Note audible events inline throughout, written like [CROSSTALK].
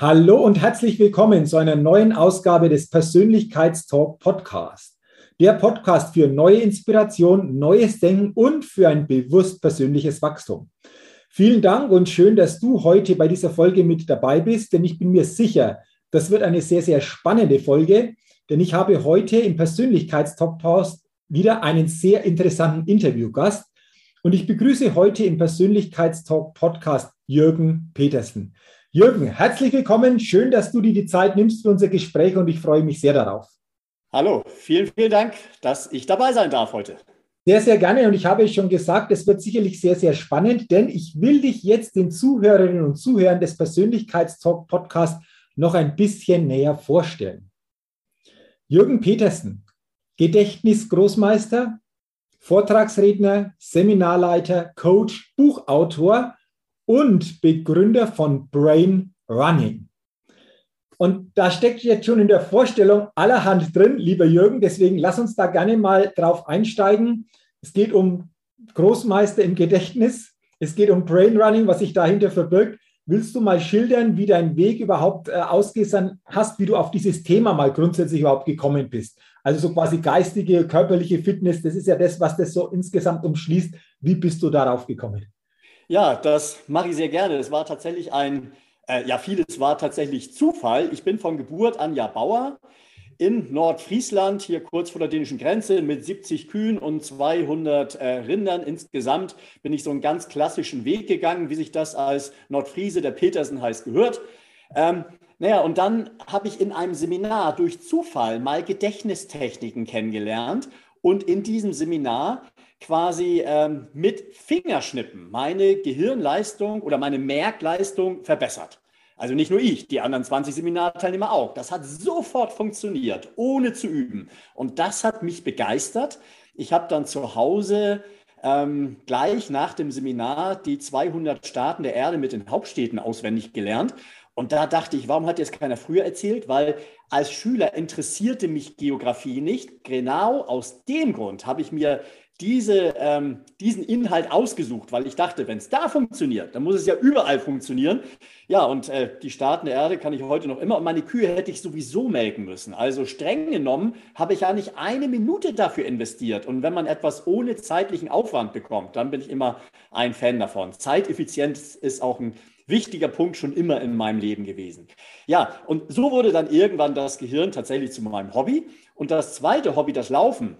Hallo und herzlich willkommen zu einer neuen Ausgabe des Persönlichkeitstalk Podcast. Der Podcast für neue Inspiration, neues Denken und für ein bewusst persönliches Wachstum. Vielen Dank und schön, dass du heute bei dieser Folge mit dabei bist, denn ich bin mir sicher, das wird eine sehr, sehr spannende Folge, denn ich habe heute im Persönlichkeitstalk Podcast wieder einen sehr interessanten Interviewgast und ich begrüße heute im Persönlichkeitstalk Podcast Jürgen Petersen. Jürgen, herzlich willkommen. Schön, dass du dir die Zeit nimmst für unser Gespräch und ich freue mich sehr darauf. Hallo, vielen, vielen Dank, dass ich dabei sein darf heute. Sehr, sehr gerne. Und ich habe schon gesagt, es wird sicherlich sehr, sehr spannend, denn ich will dich jetzt den Zuhörerinnen und Zuhörern des Persönlichkeitstalk Podcasts noch ein bisschen näher vorstellen. Jürgen Petersen, Gedächtnisgroßmeister, Vortragsredner, Seminarleiter, Coach, Buchautor und Begründer von Brain Running. Und da steckt jetzt schon in der Vorstellung allerhand drin, lieber Jürgen. Deswegen lass uns da gerne mal drauf einsteigen. Es geht um Großmeister im Gedächtnis. Es geht um Brain Running, was sich dahinter verbirgt. Willst du mal schildern, wie dein Weg überhaupt äh, ausgesehen hast, wie du auf dieses Thema mal grundsätzlich überhaupt gekommen bist? Also so quasi geistige, körperliche Fitness, das ist ja das, was das so insgesamt umschließt. Wie bist du darauf gekommen? Ja, das mache ich sehr gerne. Es war tatsächlich ein, äh, ja, vieles war tatsächlich Zufall. Ich bin von Geburt an ja Bauer in Nordfriesland, hier kurz vor der dänischen Grenze, mit 70 Kühen und 200 äh, Rindern. Insgesamt bin ich so einen ganz klassischen Weg gegangen, wie sich das als Nordfriese, der Petersen heißt, gehört. Ähm, naja, und dann habe ich in einem Seminar durch Zufall mal Gedächtnistechniken kennengelernt. Und in diesem Seminar quasi ähm, mit Fingerschnippen meine Gehirnleistung oder meine Merkleistung verbessert. Also nicht nur ich, die anderen 20 Seminarteilnehmer auch. Das hat sofort funktioniert, ohne zu üben. Und das hat mich begeistert. Ich habe dann zu Hause ähm, gleich nach dem Seminar die 200 Staaten der Erde mit den Hauptstädten auswendig gelernt. Und da dachte ich, warum hat jetzt keiner früher erzählt? Weil als Schüler interessierte mich Geografie nicht. Genau aus dem Grund habe ich mir diese, ähm, diesen Inhalt ausgesucht, weil ich dachte, wenn es da funktioniert, dann muss es ja überall funktionieren. Ja, und äh, die Staaten der Erde kann ich heute noch immer und meine Kühe hätte ich sowieso melken müssen. Also streng genommen habe ich ja nicht eine Minute dafür investiert. Und wenn man etwas ohne zeitlichen Aufwand bekommt, dann bin ich immer ein Fan davon. Zeiteffizienz ist auch ein wichtiger Punkt schon immer in meinem Leben gewesen. Ja, und so wurde dann irgendwann das Gehirn tatsächlich zu meinem Hobby. Und das zweite Hobby, das Laufen,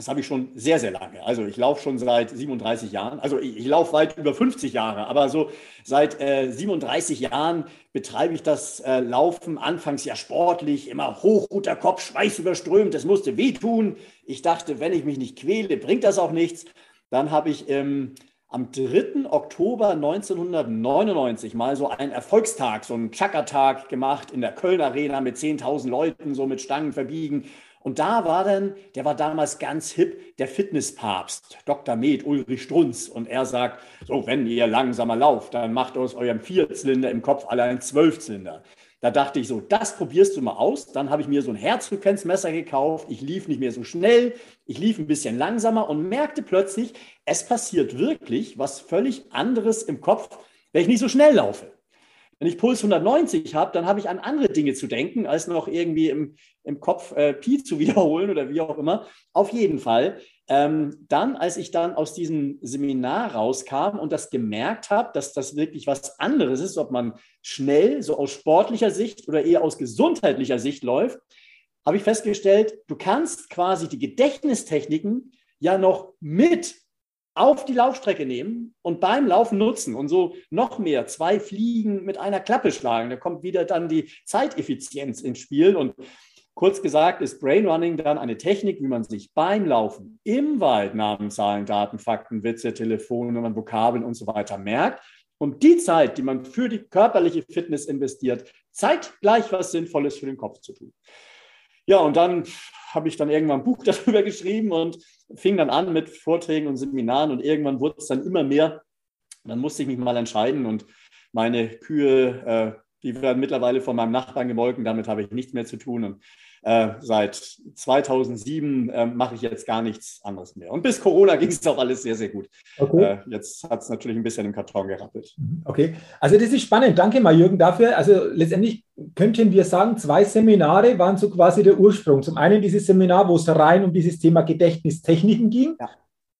das habe ich schon sehr, sehr lange. Also ich laufe schon seit 37 Jahren. Also ich, ich laufe weit über 50 Jahre, aber so seit äh, 37 Jahren betreibe ich das äh, Laufen. Anfangs ja sportlich, immer hoch, guter Kopf, Schweiß überströmt. Es musste wehtun. Ich dachte, wenn ich mich nicht quäle, bringt das auch nichts. Dann habe ich ähm, am 3. Oktober 1999 mal so einen Erfolgstag, so einen Chakra-Tag gemacht in der Köln Arena mit 10.000 Leuten, so mit Stangen verbiegen. Und da war dann, der war damals ganz hip, der Fitnesspapst, Dr. Med Ulrich Strunz. Und er sagt, so, wenn ihr langsamer lauft, dann macht aus eurem Vierzylinder im Kopf allein Zwölfzylinder. Da dachte ich so, das probierst du mal aus. Dann habe ich mir so ein Herzfrequenzmesser gekauft. Ich lief nicht mehr so schnell. Ich lief ein bisschen langsamer und merkte plötzlich, es passiert wirklich was völlig anderes im Kopf, wenn ich nicht so schnell laufe. Wenn ich Puls 190 habe, dann habe ich an andere Dinge zu denken, als noch irgendwie im, im Kopf äh, Pi zu [LAUGHS] wiederholen oder wie auch immer. Auf jeden Fall. Ähm, dann, als ich dann aus diesem Seminar rauskam und das gemerkt habe, dass das wirklich was anderes ist, ob man schnell, so aus sportlicher Sicht oder eher aus gesundheitlicher Sicht läuft, habe ich festgestellt, du kannst quasi die Gedächtnistechniken ja noch mit auf die Laufstrecke nehmen und beim Laufen nutzen und so noch mehr zwei Fliegen mit einer Klappe schlagen. Da kommt wieder dann die Zeiteffizienz ins Spiel. Und kurz gesagt ist Brainrunning dann eine Technik, wie man sich beim Laufen im Wald Namen, Zahlen, Daten, Fakten, Witze, Telefonnummern, Vokabeln und so weiter merkt. Und die Zeit, die man für die körperliche Fitness investiert, zeitgleich was Sinnvolles für den Kopf zu tun. Ja, und dann habe ich dann irgendwann ein Buch [LAUGHS] darüber geschrieben und fing dann an mit Vorträgen und Seminaren und irgendwann wurde es dann immer mehr. Dann musste ich mich mal entscheiden und meine Kühe, äh, die werden mittlerweile von meinem Nachbarn gemolken, damit habe ich nichts mehr zu tun. Und äh, seit 2007 äh, mache ich jetzt gar nichts anderes mehr. Und bis Corona [LAUGHS] ging es auch alles sehr, sehr gut. Okay. Äh, jetzt hat es natürlich ein bisschen im Karton gerappelt. Mhm. Okay, also das ist spannend. Danke mal, Jürgen, dafür. Also letztendlich könnten wir sagen, zwei Seminare waren so quasi der Ursprung. Zum einen dieses Seminar, wo es rein um dieses Thema Gedächtnistechniken ging. Ja.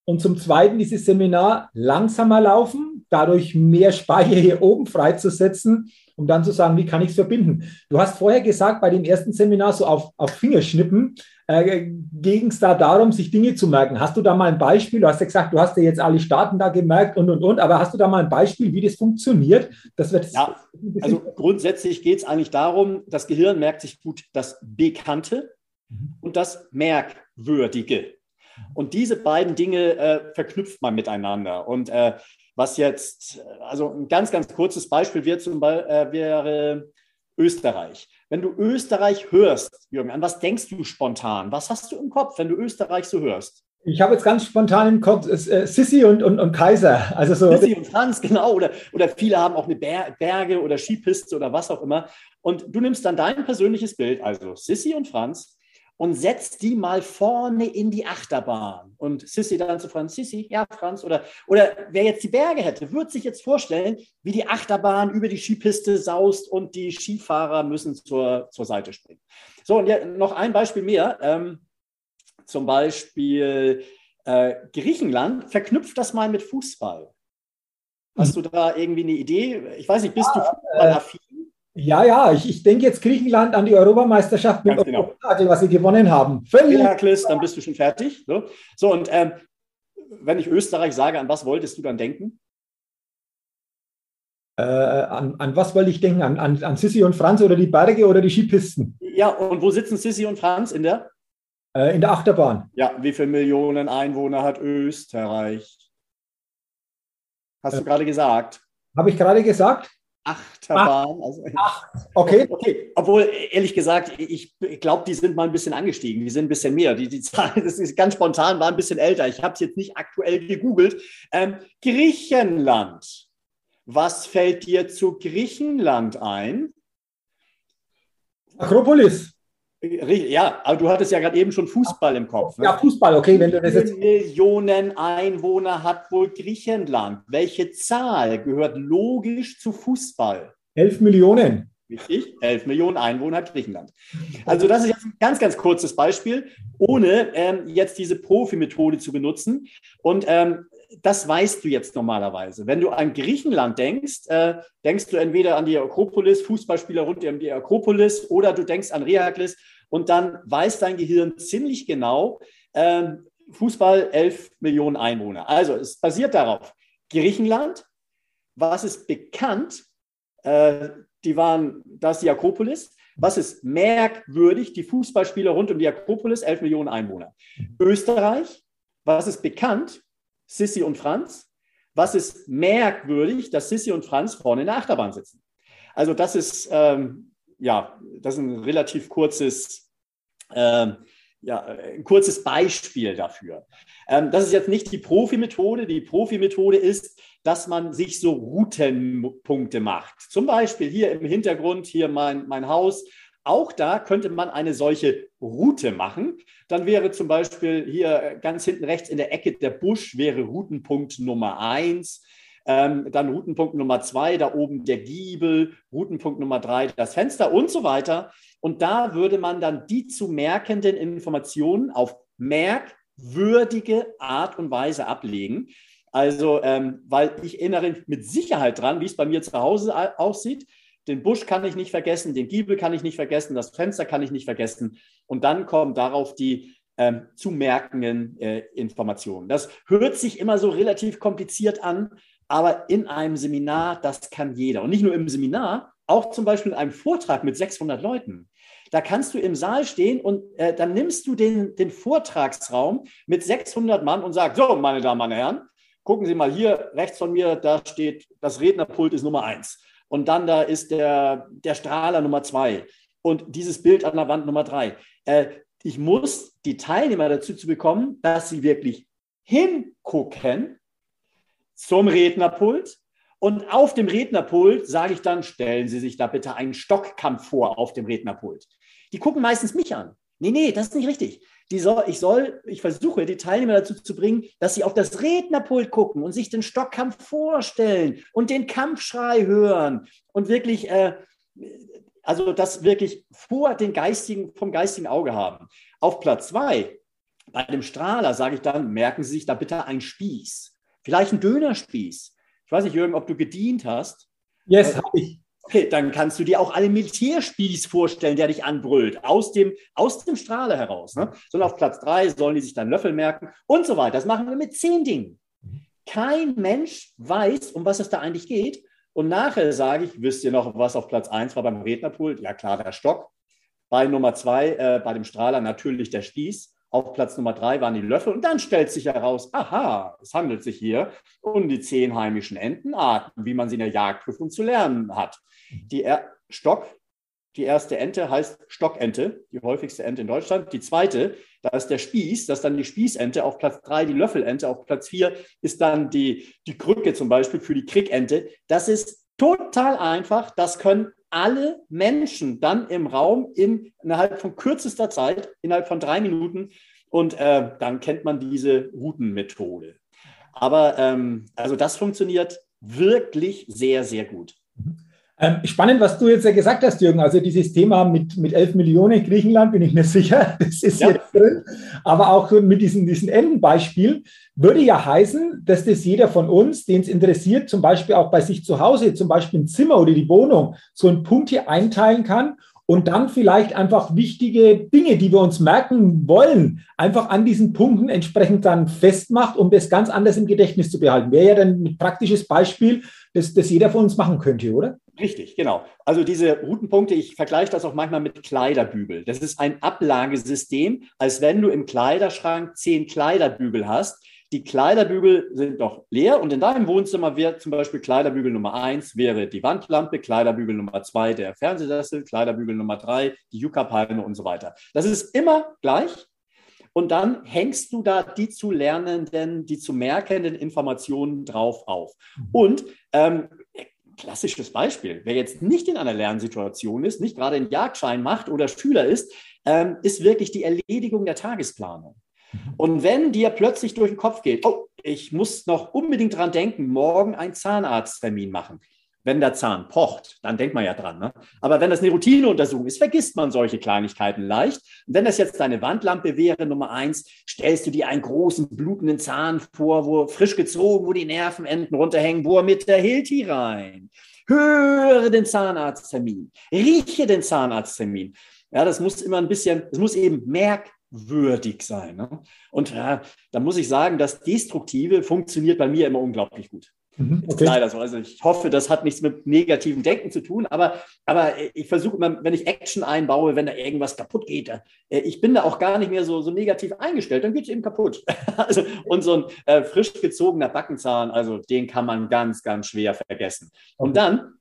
Und zum Zweiten dieses Seminar langsamer laufen, dadurch mehr Speicher hier oben freizusetzen um dann zu sagen, wie kann ich es verbinden? Du hast vorher gesagt, bei dem ersten Seminar so auf, auf Fingerschnippen äh, ging es da darum, sich Dinge zu merken. Hast du da mal ein Beispiel? Du hast ja gesagt, du hast ja jetzt alle Staaten da gemerkt und, und, und, aber hast du da mal ein Beispiel, wie das funktioniert? Das wird ja, also grundsätzlich geht es eigentlich darum, das Gehirn merkt sich gut das Bekannte mhm. und das Merkwürdige. Und diese beiden Dinge äh, verknüpft man miteinander. Und äh, was jetzt, also ein ganz, ganz kurzes Beispiel wäre, zum Beispiel, äh, wäre Österreich. Wenn du Österreich hörst, Jürgen, an was denkst du spontan? Was hast du im Kopf, wenn du Österreich so hörst? Ich habe jetzt ganz spontan im Kopf äh, Sissi und, und, und Kaiser. Also so Sissi und Franz, genau. Oder, oder viele haben auch eine Berge oder Skipiste oder was auch immer. Und du nimmst dann dein persönliches Bild, also Sissi und Franz, und setzt die mal vorne in die Achterbahn. Und Sissi dann zu Franz, Sissi, ja, Franz, oder, oder wer jetzt die Berge hätte, wird sich jetzt vorstellen, wie die Achterbahn über die Skipiste saust und die Skifahrer müssen zur, zur Seite springen. So, und ja, noch ein Beispiel mehr. Ähm, zum Beispiel äh, Griechenland verknüpft das mal mit Fußball. Hast du da irgendwie eine Idee? Ich weiß nicht, bist ja, du fußballaffin? Ja, ja, ich, ich denke jetzt Griechenland an die Europameisterschaft mit genau. was sie gewonnen haben. Völlig. Herakles, dann bist du schon fertig. So, so und ähm, wenn ich Österreich sage, an was wolltest du dann denken? Äh, an, an, was wollte ich denken? An, an, an Sissi und Franz oder die Berge oder die Skipisten? Ja, und wo sitzen Sissi und Franz in der? Äh, in der Achterbahn. Ja, wie viele Millionen Einwohner hat Österreich? Hast äh, du gerade gesagt? Habe ich gerade gesagt? Achterbahn. Also, Ach, okay. okay. Obwohl, ehrlich gesagt, ich glaube, die sind mal ein bisschen angestiegen. Die sind ein bisschen mehr. Die, die Zahl, das ist ganz spontan, war ein bisschen älter. Ich habe es jetzt nicht aktuell gegoogelt. Ähm, Griechenland. Was fällt dir zu Griechenland ein? Akropolis. Ja, aber du hattest ja gerade eben schon Fußball im Kopf. Ne? Ja, Fußball, okay. Wenn du das jetzt Millionen Einwohner hat wohl Griechenland? Welche Zahl gehört logisch zu Fußball? Elf Millionen. Richtig, elf Millionen Einwohner hat Griechenland. Also das ist jetzt ein ganz, ganz kurzes Beispiel, ohne ähm, jetzt diese Profi-Methode zu benutzen. Und ähm, das weißt du jetzt normalerweise. Wenn du an Griechenland denkst, äh, denkst du entweder an die Akropolis, Fußballspieler rund um die Akropolis, oder du denkst an Reaklis und dann weiß dein Gehirn ziemlich genau, äh, Fußball 11 Millionen Einwohner. Also es basiert darauf, Griechenland, was ist bekannt, äh, die waren, das ist die Akropolis. Was ist merkwürdig? Die Fußballspieler rund um die Akropolis, 11 Millionen Einwohner. Österreich, was ist bekannt? Sissi und Franz. Was ist merkwürdig, dass Sissi und Franz vorne in der Achterbahn sitzen? Also das ist, ähm, ja, das ist ein relativ kurzes, ähm, ja, ein kurzes Beispiel dafür. Ähm, das ist jetzt nicht die Profi-Methode. Die Profi-Methode ist, dass man sich so Routenpunkte macht. Zum Beispiel hier im Hintergrund, hier mein, mein Haus auch da könnte man eine solche Route machen. Dann wäre zum Beispiel hier ganz hinten rechts in der Ecke der Busch wäre Routenpunkt Nummer eins. Ähm, dann Routenpunkt Nummer zwei, da oben der Giebel, Routenpunkt Nummer drei, das Fenster und so weiter. Und da würde man dann die zu merkenden Informationen auf merkwürdige Art und Weise ablegen. Also, ähm, weil ich erinnere mit Sicherheit dran, wie es bei mir zu Hause aussieht den Busch kann ich nicht vergessen, den Giebel kann ich nicht vergessen, das Fenster kann ich nicht vergessen. Und dann kommen darauf die ähm, zu merkenden äh, Informationen. Das hört sich immer so relativ kompliziert an, aber in einem Seminar, das kann jeder. Und nicht nur im Seminar, auch zum Beispiel in einem Vortrag mit 600 Leuten. Da kannst du im Saal stehen und äh, dann nimmst du den, den Vortragsraum mit 600 Mann und sagst, so, meine Damen und Herren, gucken Sie mal hier rechts von mir, da steht, das Rednerpult ist Nummer eins. Und dann da ist der, der Strahler Nummer zwei und dieses Bild an der Wand Nummer drei. Äh, ich muss die Teilnehmer dazu zu bekommen, dass sie wirklich hingucken zum Rednerpult. Und auf dem Rednerpult sage ich dann, stellen Sie sich da bitte einen Stockkampf vor auf dem Rednerpult. Die gucken meistens mich an. Nee, nee, das ist nicht richtig. Die soll, ich soll, ich versuche, die Teilnehmer dazu zu bringen, dass sie auf das Rednerpult gucken und sich den Stockkampf vorstellen und den Kampfschrei hören und wirklich äh, also das wirklich vor den geistigen, vom geistigen Auge haben. Auf Platz zwei, bei dem Strahler sage ich dann, merken Sie sich da bitte einen Spieß. Vielleicht ein Dönerspieß. Ich weiß nicht, Jürgen, ob du gedient hast. Yes, habe ich. Dann kannst du dir auch einen Militärspieß vorstellen, der dich anbrüllt, aus dem, aus dem Strahler heraus. Ne? Sondern auf Platz drei sollen die sich dann Löffel merken und so weiter. Das machen wir mit zehn Dingen. Kein Mensch weiß, um was es da eigentlich geht. Und nachher sage ich, wisst ihr noch, was auf Platz 1 war beim Rednerpult? Ja klar, der Stock. Bei Nummer 2, äh, bei dem Strahler natürlich der Spieß. Auf Platz Nummer 3 waren die Löffel. Und dann stellt sich heraus, aha, es handelt sich hier um die zehn heimischen Entenarten, wie man sie in der Jagdprüfung zu lernen hat. Die er Stock, die erste Ente heißt Stockente, die häufigste Ente in Deutschland. Die zweite, da ist der Spieß, das ist dann die Spießente. Auf Platz drei die Löffelente. Auf Platz vier ist dann die, die Krücke zum Beispiel für die Krickente. Das ist total einfach. Das können alle Menschen dann im Raum in, innerhalb von kürzester Zeit, innerhalb von drei Minuten. Und äh, dann kennt man diese Routenmethode. Aber ähm, also das funktioniert wirklich sehr, sehr gut. Mhm. Ähm, spannend, was du jetzt ja gesagt hast, Jürgen. Also dieses Thema mit, mit 11 Millionen Griechenland bin ich mir sicher, [LAUGHS] das ist ja. Drin. Aber auch mit diesem, diesem Endenbeispiel würde ja heißen, dass das jeder von uns, den es interessiert, zum Beispiel auch bei sich zu Hause, zum Beispiel im Zimmer oder die Wohnung, so einen Punkt hier einteilen kann und dann vielleicht einfach wichtige Dinge, die wir uns merken wollen, einfach an diesen Punkten entsprechend dann festmacht, um das ganz anders im Gedächtnis zu behalten. Wäre ja dann ein praktisches Beispiel, das, das jeder von uns machen könnte, oder? Richtig, genau. Also diese Routenpunkte, ich vergleiche das auch manchmal mit Kleiderbügel. Das ist ein Ablagesystem, als wenn du im Kleiderschrank zehn Kleiderbügel hast. Die Kleiderbügel sind noch leer und in deinem Wohnzimmer wäre zum Beispiel Kleiderbügel Nummer eins wäre die Wandlampe, Kleiderbügel Nummer zwei der Fernsehsessel, Kleiderbügel Nummer drei die Yucca-Palme und so weiter. Das ist immer gleich. Und dann hängst du da die zu lernenden, die zu merkenden Informationen drauf auf. Mhm. Und ähm, klassisches Beispiel. Wer jetzt nicht in einer Lernsituation ist, nicht gerade einen Jagdschein macht oder Schüler ist, ähm, ist wirklich die Erledigung der Tagesplanung. Mhm. Und wenn dir plötzlich durch den Kopf geht, oh, ich muss noch unbedingt dran denken, morgen einen Zahnarzttermin machen, wenn der Zahn pocht, dann denkt man ja dran. Ne? Aber wenn das eine Routineuntersuchung ist, vergisst man solche Kleinigkeiten leicht. Und wenn das jetzt deine Wandlampe wäre, Nummer eins, stellst du dir einen großen blutenden Zahn vor, wo frisch gezogen, wo die Nervenenden runterhängen, wo er mit der Hilti rein. Höre den Zahnarzttermin, rieche den Zahnarzttermin. Ja, das muss immer ein bisschen, das muss eben merkwürdig sein. Ne? Und ja, da muss ich sagen, das Destruktive funktioniert bei mir immer unglaublich gut. Mhm, okay. Leider so. Also ich hoffe, das hat nichts mit negativem Denken zu tun, aber, aber ich versuche immer, wenn ich Action einbaue, wenn da irgendwas kaputt geht, äh, ich bin da auch gar nicht mehr so, so negativ eingestellt, dann geht es eben kaputt. [LAUGHS] also, und so ein äh, frisch gezogener Backenzahn, also den kann man ganz, ganz schwer vergessen. Und dann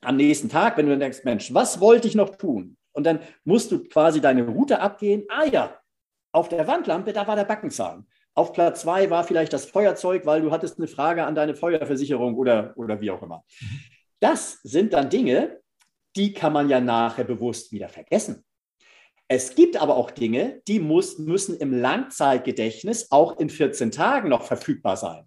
am nächsten Tag, wenn du dann denkst, Mensch, was wollte ich noch tun? Und dann musst du quasi deine Route abgehen. Ah ja, auf der Wandlampe, da war der Backenzahn. Auf Platz zwei war vielleicht das Feuerzeug, weil du hattest eine Frage an deine Feuerversicherung oder, oder wie auch immer. Das sind dann Dinge, die kann man ja nachher bewusst wieder vergessen. Es gibt aber auch Dinge, die muss, müssen im Langzeitgedächtnis auch in 14 Tagen noch verfügbar sein.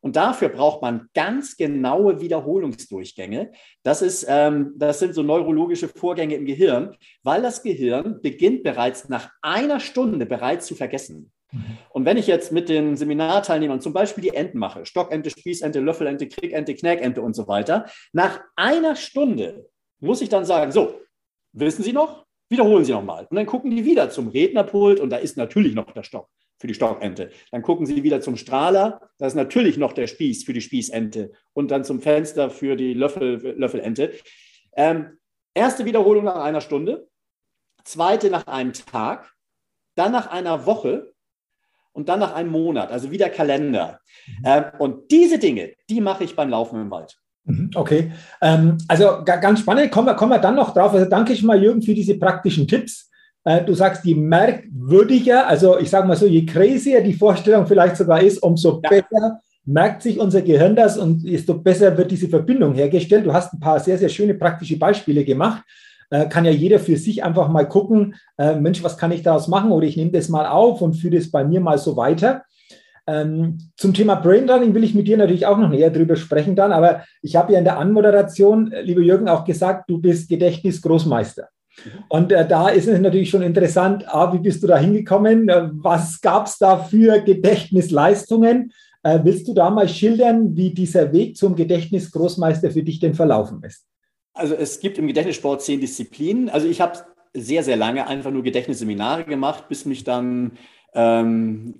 Und dafür braucht man ganz genaue Wiederholungsdurchgänge. Das, ist, ähm, das sind so neurologische Vorgänge im Gehirn, weil das Gehirn beginnt bereits nach einer Stunde bereits zu vergessen. Mhm. Und wenn ich jetzt mit den Seminarteilnehmern zum Beispiel die Enten mache, Stockente, Spießente, Löffelente, Kriegente, Knäkente und so weiter, nach einer Stunde muss ich dann sagen, so, wissen Sie noch? Wiederholen Sie nochmal. Und dann gucken die wieder zum Rednerpult und da ist natürlich noch der Stock für die Stockente. Dann gucken Sie wieder zum Strahler, da ist natürlich noch der Spieß für die Spießente und dann zum Fenster für die Löffel, Löffelente. Ähm, erste Wiederholung nach einer Stunde, zweite nach einem Tag, dann nach einer Woche und dann nach einem Monat, also wieder Kalender. Mhm. Ähm, und diese Dinge, die mache ich beim Laufen im Wald. Mhm, okay, ähm, also ganz spannend, kommen wir, kommen wir dann noch drauf. Also danke ich mal, Jürgen, für diese praktischen Tipps. Äh, du sagst, je merkwürdiger, also ich sage mal so, je crazier die Vorstellung vielleicht sogar ist, umso ja. besser merkt sich unser Gehirn das und desto besser wird diese Verbindung hergestellt. Du hast ein paar sehr, sehr schöne praktische Beispiele gemacht. Äh, kann ja jeder für sich einfach mal gucken, äh, Mensch, was kann ich daraus machen? Oder ich nehme das mal auf und führe das bei mir mal so weiter. Ähm, zum Thema Brainlearning will ich mit dir natürlich auch noch näher drüber sprechen dann, aber ich habe ja in der Anmoderation, äh, lieber Jürgen, auch gesagt, du bist Gedächtnisgroßmeister. Mhm. Und äh, da ist es natürlich schon interessant, ah, wie bist du da hingekommen? Äh, was gab es da für Gedächtnisleistungen? Äh, willst du da mal schildern, wie dieser Weg zum Gedächtnisgroßmeister für dich denn verlaufen ist? Also es gibt im Gedächtnissport zehn Disziplinen. Also ich habe sehr, sehr lange einfach nur Gedächtnisseminare gemacht, bis mich dann ähm,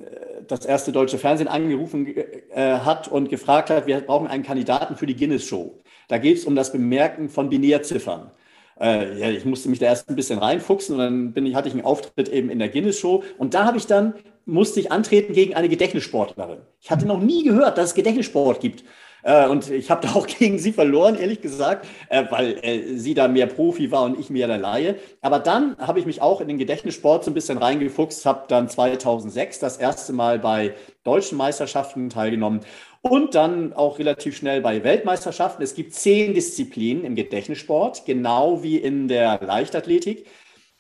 das erste deutsche Fernsehen angerufen äh, hat und gefragt hat, wir brauchen einen Kandidaten für die Guinness-Show. Da geht es um das Bemerken von Binärziffern. Äh, ja, ich musste mich da erst ein bisschen reinfuchsen und dann bin ich, hatte ich einen Auftritt eben in der Guinness-Show und da habe ich dann, musste ich antreten gegen eine Gedächtnissportlerin. Ich hatte noch nie gehört, dass es Gedächtnissport gibt. Äh, und ich habe da auch [LAUGHS] gegen sie verloren, ehrlich gesagt, äh, weil äh, sie da mehr Profi war und ich mehr der Laie. Aber dann habe ich mich auch in den Gedächtnissport so ein bisschen reingefuchst, habe dann 2006 das erste Mal bei deutschen Meisterschaften teilgenommen und dann auch relativ schnell bei Weltmeisterschaften. Es gibt zehn Disziplinen im Gedächtnissport, genau wie in der Leichtathletik.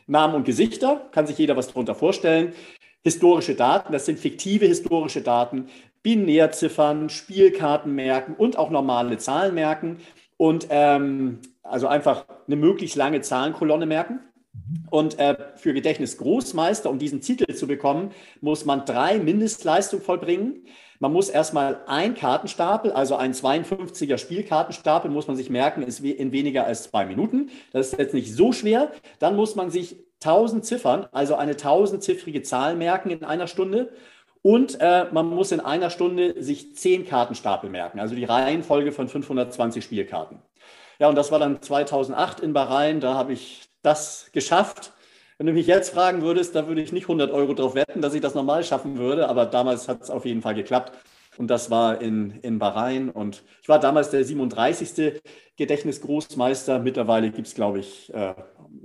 Namen und Gesichter, kann sich jeder was darunter vorstellen. Historische Daten, das sind fiktive historische Daten. Binärziffern, Spielkarten merken und auch normale Zahlen merken und ähm, also einfach eine möglichst lange Zahlenkolonne merken. Und äh, für Gedächtnisgroßmeister, um diesen Titel zu bekommen, muss man drei Mindestleistungen vollbringen. Man muss erstmal ein Kartenstapel, also ein 52er Spielkartenstapel, muss man sich merken, ist in weniger als zwei Minuten. Das ist jetzt nicht so schwer. Dann muss man sich 1000 Ziffern, also eine tausendziffrige Zahl merken in einer Stunde. Und äh, man muss in einer Stunde sich zehn Kartenstapel merken, also die Reihenfolge von 520 Spielkarten. Ja, und das war dann 2008 in Bahrain, da habe ich das geschafft. Wenn du mich jetzt fragen würdest, da würde ich nicht 100 Euro drauf wetten, dass ich das normal schaffen würde, aber damals hat es auf jeden Fall geklappt. Und das war in, in Bahrain. Und ich war damals der 37. Gedächtnisgroßmeister. Mittlerweile gibt es, glaube ich, äh,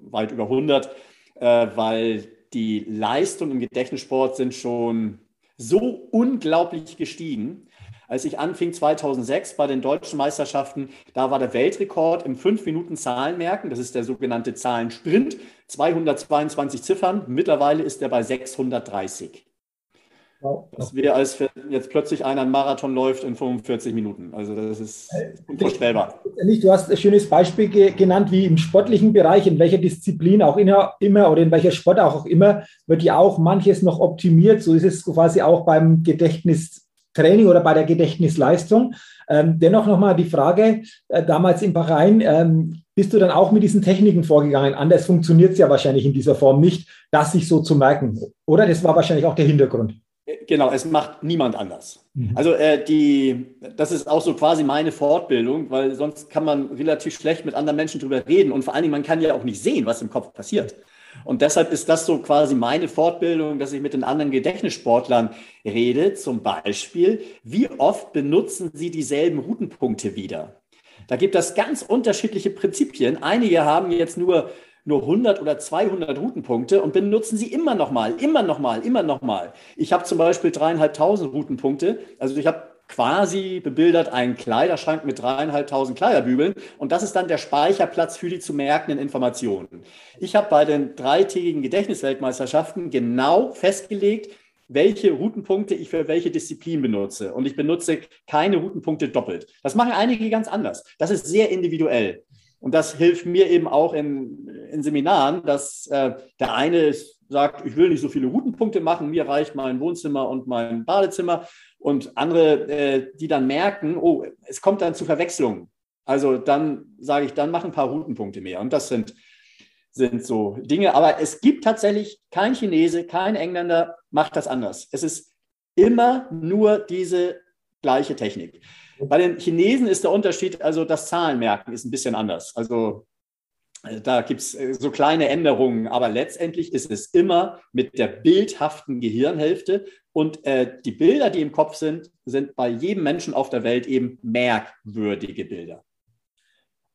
weit über 100, äh, weil die Leistungen im Gedächtnissport sind schon so unglaublich gestiegen. Als ich anfing 2006 bei den deutschen Meisterschaften, da war der Weltrekord im 5-Minuten-Zahlenmerken, das ist der sogenannte Zahlensprint, 222 Ziffern. Mittlerweile ist er bei 630. Das wäre, als wenn jetzt plötzlich einer einen Marathon läuft in 45 Minuten. Also das ist unvorstellbar. Du hast ein schönes Beispiel genannt, wie im sportlichen Bereich, in welcher Disziplin auch immer oder in welcher Sport auch immer, wird ja auch manches noch optimiert. So ist es quasi auch beim Gedächtnistraining oder bei der Gedächtnisleistung. Ähm, dennoch nochmal die Frage, äh, damals in Bahrain, ähm, bist du dann auch mit diesen Techniken vorgegangen? Anders funktioniert es ja wahrscheinlich in dieser Form nicht, das sich so zu merken. Oder das war wahrscheinlich auch der Hintergrund. Genau, es macht niemand anders. Mhm. Also äh, die, das ist auch so quasi meine Fortbildung, weil sonst kann man relativ schlecht mit anderen Menschen drüber reden und vor allen Dingen, man kann ja auch nicht sehen, was im Kopf passiert. Und deshalb ist das so quasi meine Fortbildung, dass ich mit den anderen Gedächtnissportlern rede. Zum Beispiel, wie oft benutzen sie dieselben Routenpunkte wieder? Da gibt es ganz unterschiedliche Prinzipien. Einige haben jetzt nur nur 100 oder 200 Routenpunkte und benutzen sie immer noch mal, immer noch mal, immer noch mal. Ich habe zum Beispiel dreieinhalbtausend Routenpunkte. Also ich habe quasi bebildert einen Kleiderschrank mit dreieinhalbtausend Kleiderbügeln und das ist dann der Speicherplatz für die zu merkenden Informationen. Ich habe bei den dreitägigen Gedächtnisweltmeisterschaften genau festgelegt, welche Routenpunkte ich für welche Disziplin benutze. Und ich benutze keine Routenpunkte doppelt. Das machen einige ganz anders. Das ist sehr individuell. Und das hilft mir eben auch in, in Seminaren, dass äh, der eine sagt, ich will nicht so viele Routenpunkte machen, mir reicht mein Wohnzimmer und mein Badezimmer. Und andere, äh, die dann merken, oh, es kommt dann zu Verwechslungen. Also dann sage ich, dann mach ein paar Routenpunkte mehr. Und das sind, sind so Dinge. Aber es gibt tatsächlich kein Chinese, kein Engländer macht das anders. Es ist immer nur diese gleiche Technik. Bei den Chinesen ist der Unterschied, also das Zahlenmerken ist ein bisschen anders. Also äh, da gibt es äh, so kleine Änderungen, aber letztendlich ist es immer mit der bildhaften Gehirnhälfte und äh, die Bilder, die im Kopf sind, sind bei jedem Menschen auf der Welt eben merkwürdige Bilder.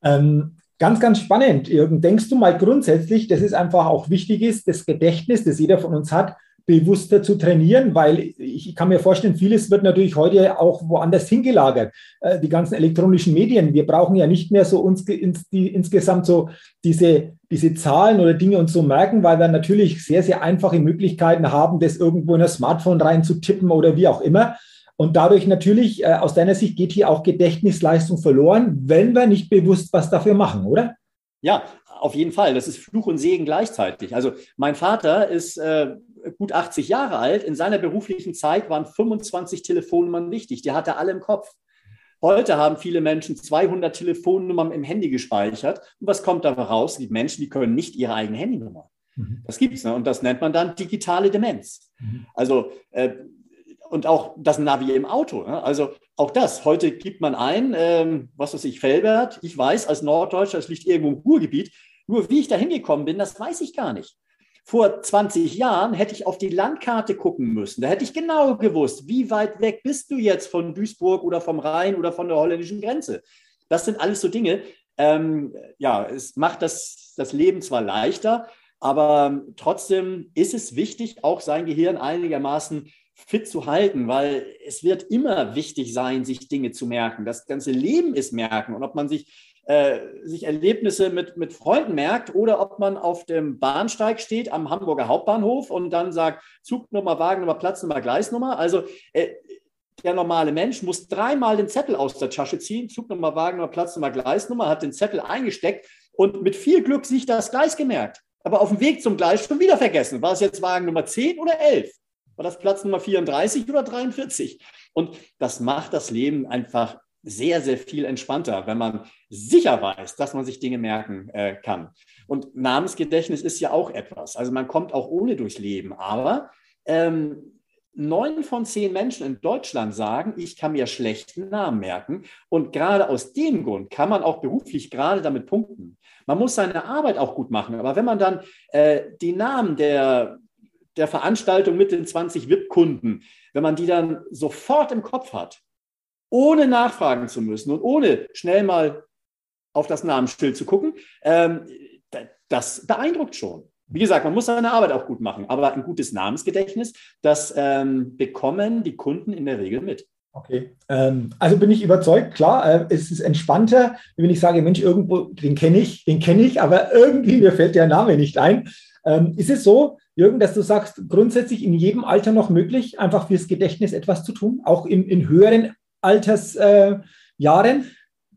Ähm, ganz, ganz spannend, Jürgen. Denkst du mal grundsätzlich, dass es einfach auch wichtig ist, das Gedächtnis, das jeder von uns hat, bewusster zu trainieren, weil ich kann mir vorstellen, vieles wird natürlich heute auch woanders hingelagert. Äh, die ganzen elektronischen Medien, wir brauchen ja nicht mehr so uns, ins, die, insgesamt so diese, diese Zahlen oder Dinge uns so merken, weil wir natürlich sehr, sehr einfache Möglichkeiten haben, das irgendwo in das Smartphone reinzutippen oder wie auch immer. Und dadurch natürlich, äh, aus deiner Sicht, geht hier auch Gedächtnisleistung verloren, wenn wir nicht bewusst was dafür machen, oder? Ja, auf jeden Fall. Das ist Fluch und Segen gleichzeitig. Also mein Vater ist äh, gut 80 Jahre alt. In seiner beruflichen Zeit waren 25 Telefonnummern wichtig. Die hatte alle im Kopf. Heute haben viele Menschen 200 Telefonnummern im Handy gespeichert. Und was kommt dabei raus? Die Menschen, die können nicht ihre eigene Handynummer. Mhm. Das gibt es. Ne? Und das nennt man dann digitale Demenz. Mhm. Also, äh, und auch das Navi im Auto. Ne? Also auch das. Heute gibt man ein, ähm, was weiß ich, Felbert. Ich weiß als Norddeutscher, es liegt irgendwo im Ruhrgebiet. Nur wie ich da hingekommen bin, das weiß ich gar nicht. Vor 20 Jahren hätte ich auf die Landkarte gucken müssen. Da hätte ich genau gewusst, wie weit weg bist du jetzt von Duisburg oder vom Rhein oder von der holländischen Grenze. Das sind alles so Dinge. Ähm, ja, es macht das, das Leben zwar leichter, aber trotzdem ist es wichtig, auch sein Gehirn einigermaßen fit zu halten, weil es wird immer wichtig sein, sich Dinge zu merken. Das ganze Leben ist merken. Und ob man sich äh, sich Erlebnisse mit, mit Freunden merkt oder ob man auf dem Bahnsteig steht am Hamburger Hauptbahnhof und dann sagt Zugnummer, Wagennummer, Platznummer, Gleisnummer. Also äh, der normale Mensch muss dreimal den Zettel aus der Tasche ziehen, Zugnummer, Wagennummer, Platznummer, Gleisnummer, hat den Zettel eingesteckt und mit viel Glück sich das Gleis gemerkt. Aber auf dem Weg zum Gleis schon wieder vergessen. War es jetzt Wagen Nummer 10 oder 11? War das Platz Nummer 34 oder 43? Und das macht das Leben einfach sehr, sehr viel entspannter, wenn man sicher weiß, dass man sich Dinge merken äh, kann. Und Namensgedächtnis ist ja auch etwas. Also man kommt auch ohne durchs Leben. Aber ähm, neun von zehn Menschen in Deutschland sagen, ich kann mir schlechten Namen merken. Und gerade aus dem Grund kann man auch beruflich gerade damit punkten. Man muss seine Arbeit auch gut machen. Aber wenn man dann äh, die Namen der, der Veranstaltung mit den 20 VIP-Kunden, wenn man die dann sofort im Kopf hat, ohne nachfragen zu müssen und ohne schnell mal auf das Namensschild zu gucken, ähm, das beeindruckt schon. Wie gesagt, man muss seine Arbeit auch gut machen, aber ein gutes Namensgedächtnis, das ähm, bekommen die Kunden in der Regel mit. Okay, ähm, also bin ich überzeugt, klar, äh, es ist entspannter, wenn ich sage, Mensch, irgendwo, den kenne ich, den kenne ich, aber irgendwie mir fällt der Name nicht ein. Ähm, ist es so, Jürgen, dass du sagst, grundsätzlich in jedem Alter noch möglich, einfach fürs Gedächtnis etwas zu tun, auch in, in höheren Altersjahren? Äh,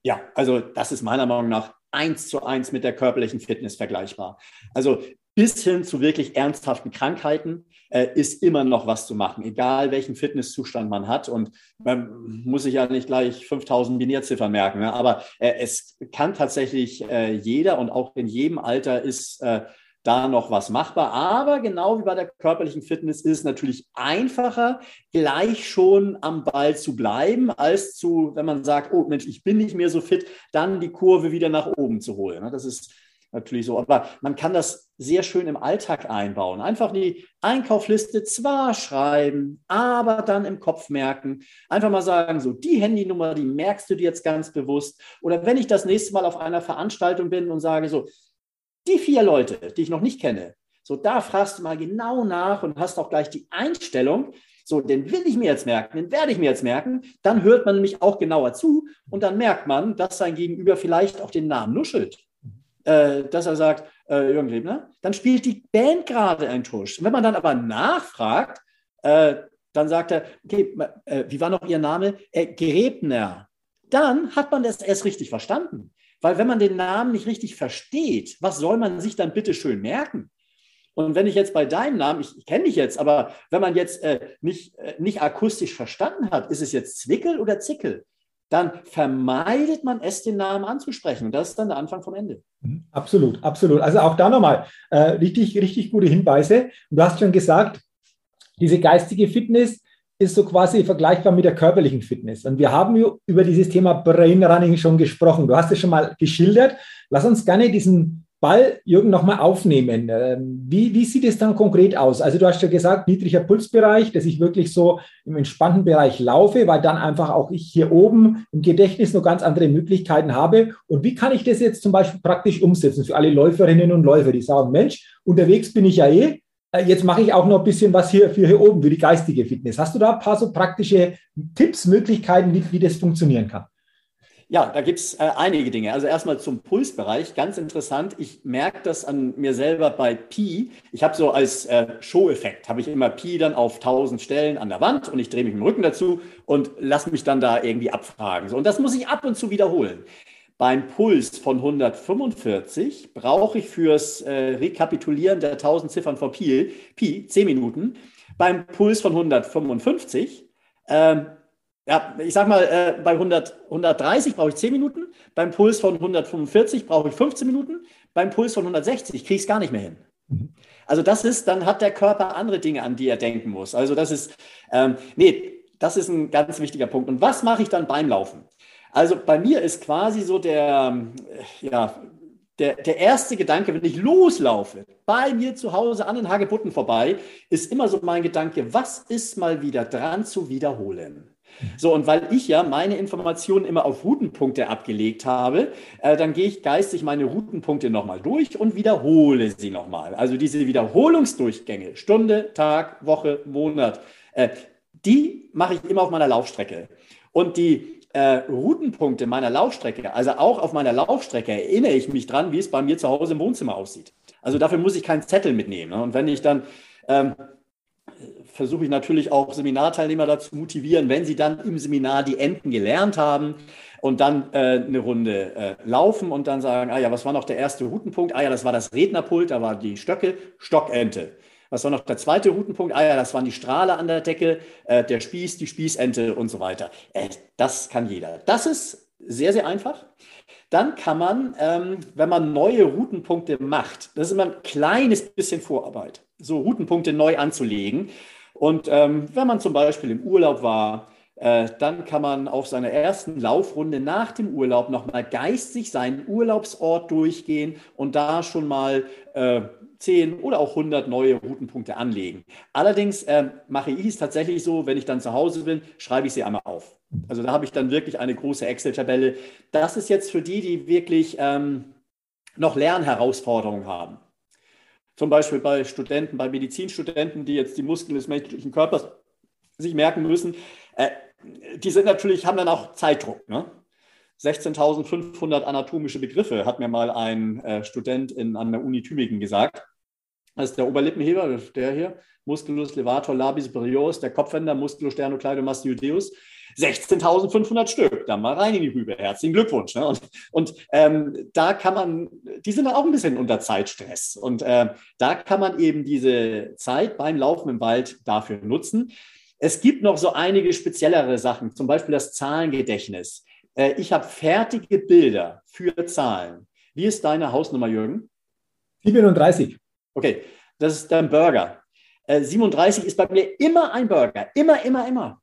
ja, also das ist meiner Meinung nach eins zu eins mit der körperlichen Fitness vergleichbar. Also bis hin zu wirklich ernsthaften Krankheiten äh, ist immer noch was zu machen, egal welchen Fitnesszustand man hat. Und man muss sich ja nicht gleich 5000 Binärziffern merken, ne? aber äh, es kann tatsächlich äh, jeder und auch in jedem Alter ist äh, da noch was machbar. Aber genau wie bei der körperlichen Fitness ist es natürlich einfacher, gleich schon am Ball zu bleiben, als zu, wenn man sagt, oh Mensch, ich bin nicht mehr so fit, dann die Kurve wieder nach oben zu holen. Das ist natürlich so. Aber man kann das sehr schön im Alltag einbauen. Einfach die Einkaufsliste zwar schreiben, aber dann im Kopf merken. Einfach mal sagen, so die Handynummer, die merkst du dir jetzt ganz bewusst. Oder wenn ich das nächste Mal auf einer Veranstaltung bin und sage so, die vier Leute, die ich noch nicht kenne, so da fragst du mal genau nach und hast auch gleich die Einstellung, so, den will ich mir jetzt merken, den werde ich mir jetzt merken. Dann hört man nämlich auch genauer zu und dann merkt man, dass sein Gegenüber vielleicht auch den Namen nuschelt. Äh, dass er sagt, äh, Jürgen Lebner, dann spielt die Band gerade einen Tusch. wenn man dann aber nachfragt, äh, dann sagt er, okay, äh, wie war noch Ihr Name? Äh, Grebner. Dann hat man das erst richtig verstanden. Weil wenn man den Namen nicht richtig versteht, was soll man sich dann bitte schön merken? Und wenn ich jetzt bei deinem Namen, ich, ich kenne dich jetzt, aber wenn man jetzt äh, nicht, äh, nicht akustisch verstanden hat, ist es jetzt Zwickel oder Zickel? dann vermeidet man es, den Namen anzusprechen. Und das ist dann der Anfang vom Ende. Mhm. Absolut, absolut. Also auch da nochmal äh, richtig, richtig gute Hinweise. Du hast schon gesagt, diese geistige Fitness ist so quasi vergleichbar mit der körperlichen Fitness. Und wir haben über dieses Thema Brain Running schon gesprochen. Du hast es schon mal geschildert. Lass uns gerne diesen Ball, Jürgen, nochmal aufnehmen. Ähm, wie, wie sieht es dann konkret aus? Also du hast ja gesagt, niedriger Pulsbereich, dass ich wirklich so im entspannten Bereich laufe, weil dann einfach auch ich hier oben im Gedächtnis noch ganz andere Möglichkeiten habe. Und wie kann ich das jetzt zum Beispiel praktisch umsetzen für alle Läuferinnen und Läufer, die sagen, Mensch, unterwegs bin ich ja eh, jetzt mache ich auch noch ein bisschen was hier für hier oben, für die geistige Fitness. Hast du da ein paar so praktische Tipps, Möglichkeiten, wie, wie das funktionieren kann? Ja, da gibt es äh, einige Dinge. Also erstmal zum Pulsbereich, ganz interessant. Ich merke das an mir selber bei Pi. Ich habe so als äh, Show-Effekt, habe ich immer Pi dann auf 1000 Stellen an der Wand und ich drehe mich mit dem Rücken dazu und lasse mich dann da irgendwie abfragen. So, und das muss ich ab und zu wiederholen. Beim Puls von 145 brauche ich fürs äh, Rekapitulieren der 1000 Ziffern von Pi, Pi 10 Minuten. Beim Puls von 155 ähm, ja, ich sag mal, äh, bei 100, 130 brauche ich 10 Minuten, beim Puls von 145 brauche ich 15 Minuten, beim Puls von 160 kriege ich es gar nicht mehr hin. Mhm. Also das ist, dann hat der Körper andere Dinge, an die er denken muss. Also das ist, ähm, nee, das ist ein ganz wichtiger Punkt. Und was mache ich dann beim Laufen? Also bei mir ist quasi so der, ja, der, der erste Gedanke, wenn ich loslaufe, bei mir zu Hause an den Hagebutten vorbei, ist immer so mein Gedanke, was ist mal wieder dran zu wiederholen? So, und weil ich ja meine Informationen immer auf Routenpunkte abgelegt habe, äh, dann gehe ich geistig meine Routenpunkte nochmal durch und wiederhole sie nochmal. Also diese Wiederholungsdurchgänge, Stunde, Tag, Woche, Monat, äh, die mache ich immer auf meiner Laufstrecke. Und die äh, Routenpunkte meiner Laufstrecke, also auch auf meiner Laufstrecke erinnere ich mich dran, wie es bei mir zu Hause im Wohnzimmer aussieht. Also dafür muss ich keinen Zettel mitnehmen. Ne? Und wenn ich dann ähm, versuche ich natürlich auch Seminarteilnehmer dazu motivieren, wenn sie dann im Seminar die Enten gelernt haben und dann äh, eine Runde äh, laufen und dann sagen, ah ja, was war noch der erste Routenpunkt? Ah ja, das war das Rednerpult, da war die Stöcke, Stockente. Was war noch der zweite Routenpunkt? Ah ja, das waren die Strahle an der Decke, äh, der Spieß, die Spießente und so weiter. Äh, das kann jeder. Das ist sehr, sehr einfach. Dann kann man, ähm, wenn man neue Routenpunkte macht, das ist immer ein kleines bisschen Vorarbeit, so Routenpunkte neu anzulegen. Und ähm, wenn man zum Beispiel im Urlaub war, äh, dann kann man auf seiner ersten Laufrunde nach dem Urlaub nochmal geistig seinen Urlaubsort durchgehen und da schon mal äh, 10 oder auch 100 neue Routenpunkte anlegen. Allerdings äh, mache ich es tatsächlich so, wenn ich dann zu Hause bin, schreibe ich sie einmal auf. Also da habe ich dann wirklich eine große Excel-Tabelle. Das ist jetzt für die, die wirklich ähm, noch Lernherausforderungen haben. Zum Beispiel bei Studenten, bei Medizinstudenten, die jetzt die Muskeln des menschlichen Körpers sich merken müssen. Äh, die sind natürlich, haben dann auch Zeitdruck. Ne? 16.500 anatomische Begriffe, hat mir mal ein äh, Student in, an der Uni Tübingen gesagt. Das ist der Oberlippenheber, der hier, Musculus levator labis superior, der Kopfwender, Musculus sternocleidomastoideus. 16.500 Stück, dann mal rein in die Rübe. Herzlichen Glückwunsch. Ne? Und, und ähm, da kann man, die sind auch ein bisschen unter Zeitstress. Und äh, da kann man eben diese Zeit beim Laufen im Wald dafür nutzen. Es gibt noch so einige speziellere Sachen, zum Beispiel das Zahlengedächtnis. Äh, ich habe fertige Bilder für Zahlen. Wie ist deine Hausnummer, Jürgen? 37. Okay, das ist dein Burger. Äh, 37 ist bei mir immer ein Burger. Immer, immer, immer.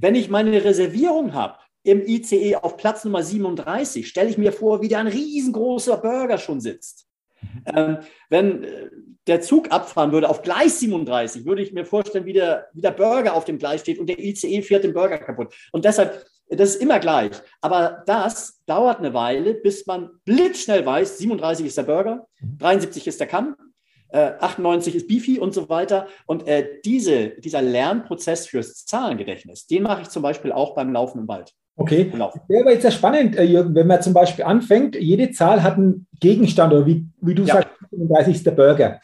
Wenn ich meine Reservierung habe im ICE auf Platz Nummer 37, stelle ich mir vor, wie da ein riesengroßer Burger schon sitzt. Ähm, wenn äh, der Zug abfahren würde auf Gleis 37, würde ich mir vorstellen, wie der, wie der Burger auf dem Gleis steht und der ICE fährt den Burger kaputt. Und deshalb, das ist immer gleich. Aber das dauert eine Weile, bis man blitzschnell weiß, 37 ist der Burger, 73 ist der Kamm, 98 äh, ist Bifi und so weiter. Und äh, diese, dieser Lernprozess fürs Zahlengedächtnis, den mache ich zum Beispiel auch beim Laufen im Wald. Okay, wäre aber jetzt sehr spannend, äh, Jürgen, wenn man zum Beispiel anfängt, jede Zahl hat einen Gegenstand oder wie, wie du ja. sagst, 35 ist der Burger.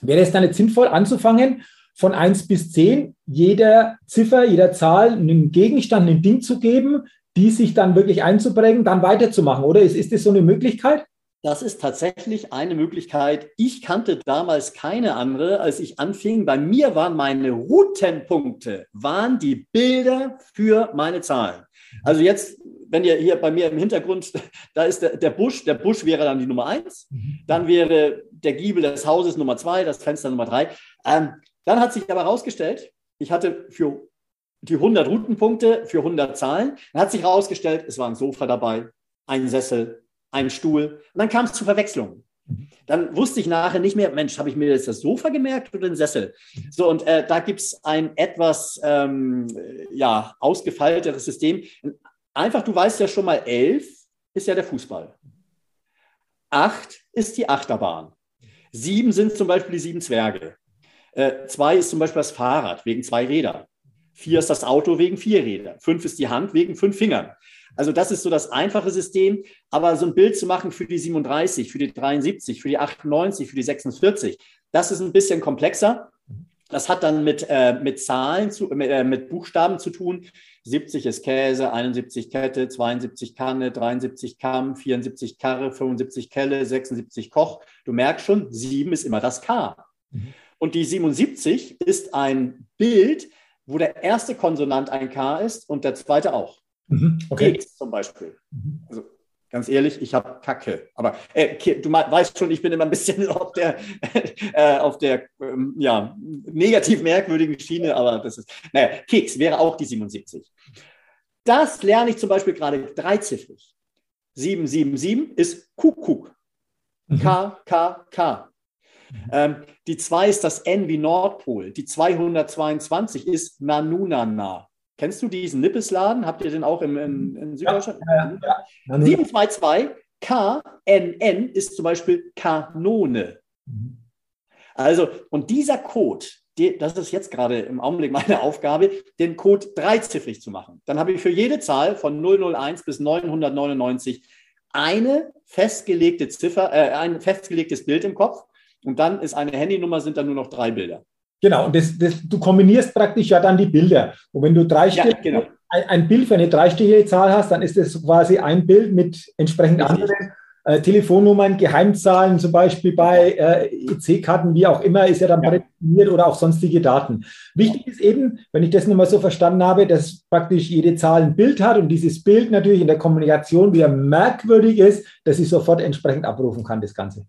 Wäre es dann jetzt sinnvoll anzufangen, von 1 bis 10 jeder Ziffer, jeder Zahl einen Gegenstand, ein Ding zu geben, die sich dann wirklich einzuprägen, dann weiterzumachen, oder? Ist, ist das so eine Möglichkeit? Das ist tatsächlich eine Möglichkeit. Ich kannte damals keine andere, als ich anfing. Bei mir waren meine Routenpunkte, waren die Bilder für meine Zahlen. Also jetzt wenn ihr hier bei mir im Hintergrund, [LAUGHS] da ist der, der Busch, der Busch wäre dann die Nummer eins, mhm. dann wäre der Giebel des Hauses Nummer zwei, das Fenster Nummer drei. Ähm, dann hat sich aber herausgestellt, ich hatte für die 100 Routenpunkte für 100 Zahlen. Dann hat sich herausgestellt, es war ein Sofa dabei, ein Sessel, ein Stuhl. Und dann kam es zu Verwechslungen. Dann wusste ich nachher nicht mehr, Mensch, habe ich mir jetzt das Sofa gemerkt oder den Sessel? So, und äh, da gibt es ein etwas ähm, ja, ausgefeilteres System. Einfach, du weißt ja schon mal, elf ist ja der Fußball. Acht ist die Achterbahn. Sieben sind zum Beispiel die sieben Zwerge. Äh, zwei ist zum Beispiel das Fahrrad wegen zwei Räder. Vier ist das Auto wegen vier Räder. Fünf ist die Hand wegen fünf Fingern. Also das ist so das einfache System. Aber so ein Bild zu machen für die 37, für die 73, für die 98, für die 46, das ist ein bisschen komplexer. Das hat dann mit, äh, mit Zahlen, zu, äh, mit Buchstaben zu tun. 70 ist Käse, 71 Kette, 72 Kanne, 73 Kamm, 74 Karre, 75 Kelle, 76 Koch. Du merkst schon, 7 ist immer das K. Mhm. Und die 77 ist ein Bild, wo der erste Konsonant ein K ist und der zweite auch. Mhm, okay. Keks zum Beispiel. Mhm. Also ganz ehrlich, ich habe Kacke. Aber äh, du weißt schon, ich bin immer ein bisschen [LAUGHS] auf der, äh, auf der ähm, ja, negativ merkwürdigen Schiene, aber das ist, naja, Keks wäre auch die 77. Das lerne ich zum Beispiel gerade dreiziffrig. 777 ist Kuckuck. Mhm. K, K, K. Ähm, die 2 ist das N wie Nordpol. Die 222 ist Nanunana. Kennst du diesen Nippesladen? Habt ihr den auch im, in, in Süddeutschland? Ja, ja, ja. 722 KNN ist zum Beispiel Kanone. Mhm. Also, und dieser Code, die, das ist jetzt gerade im Augenblick meine Aufgabe, den Code dreiziffrig zu machen. Dann habe ich für jede Zahl von 001 bis 999 eine festgelegte Ziffer, äh, ein festgelegtes Bild im Kopf. Und dann ist eine Handynummer, sind dann nur noch drei Bilder. Genau, und das, das, du kombinierst praktisch ja dann die Bilder. Und wenn du drei ja, genau. ein, ein, Bild für eine dreistellige Zahl hast, dann ist das quasi ein Bild mit entsprechend anderen äh, Telefonnummern, Geheimzahlen, zum Beispiel bei äh, EC-Karten, wie auch immer, ist ja dann ja. prädestiniert oder auch sonstige Daten. Wichtig ist eben, wenn ich das nochmal so verstanden habe, dass praktisch jede Zahl ein Bild hat und dieses Bild natürlich in der Kommunikation wieder merkwürdig ist, dass ich sofort entsprechend abrufen kann, das Ganze.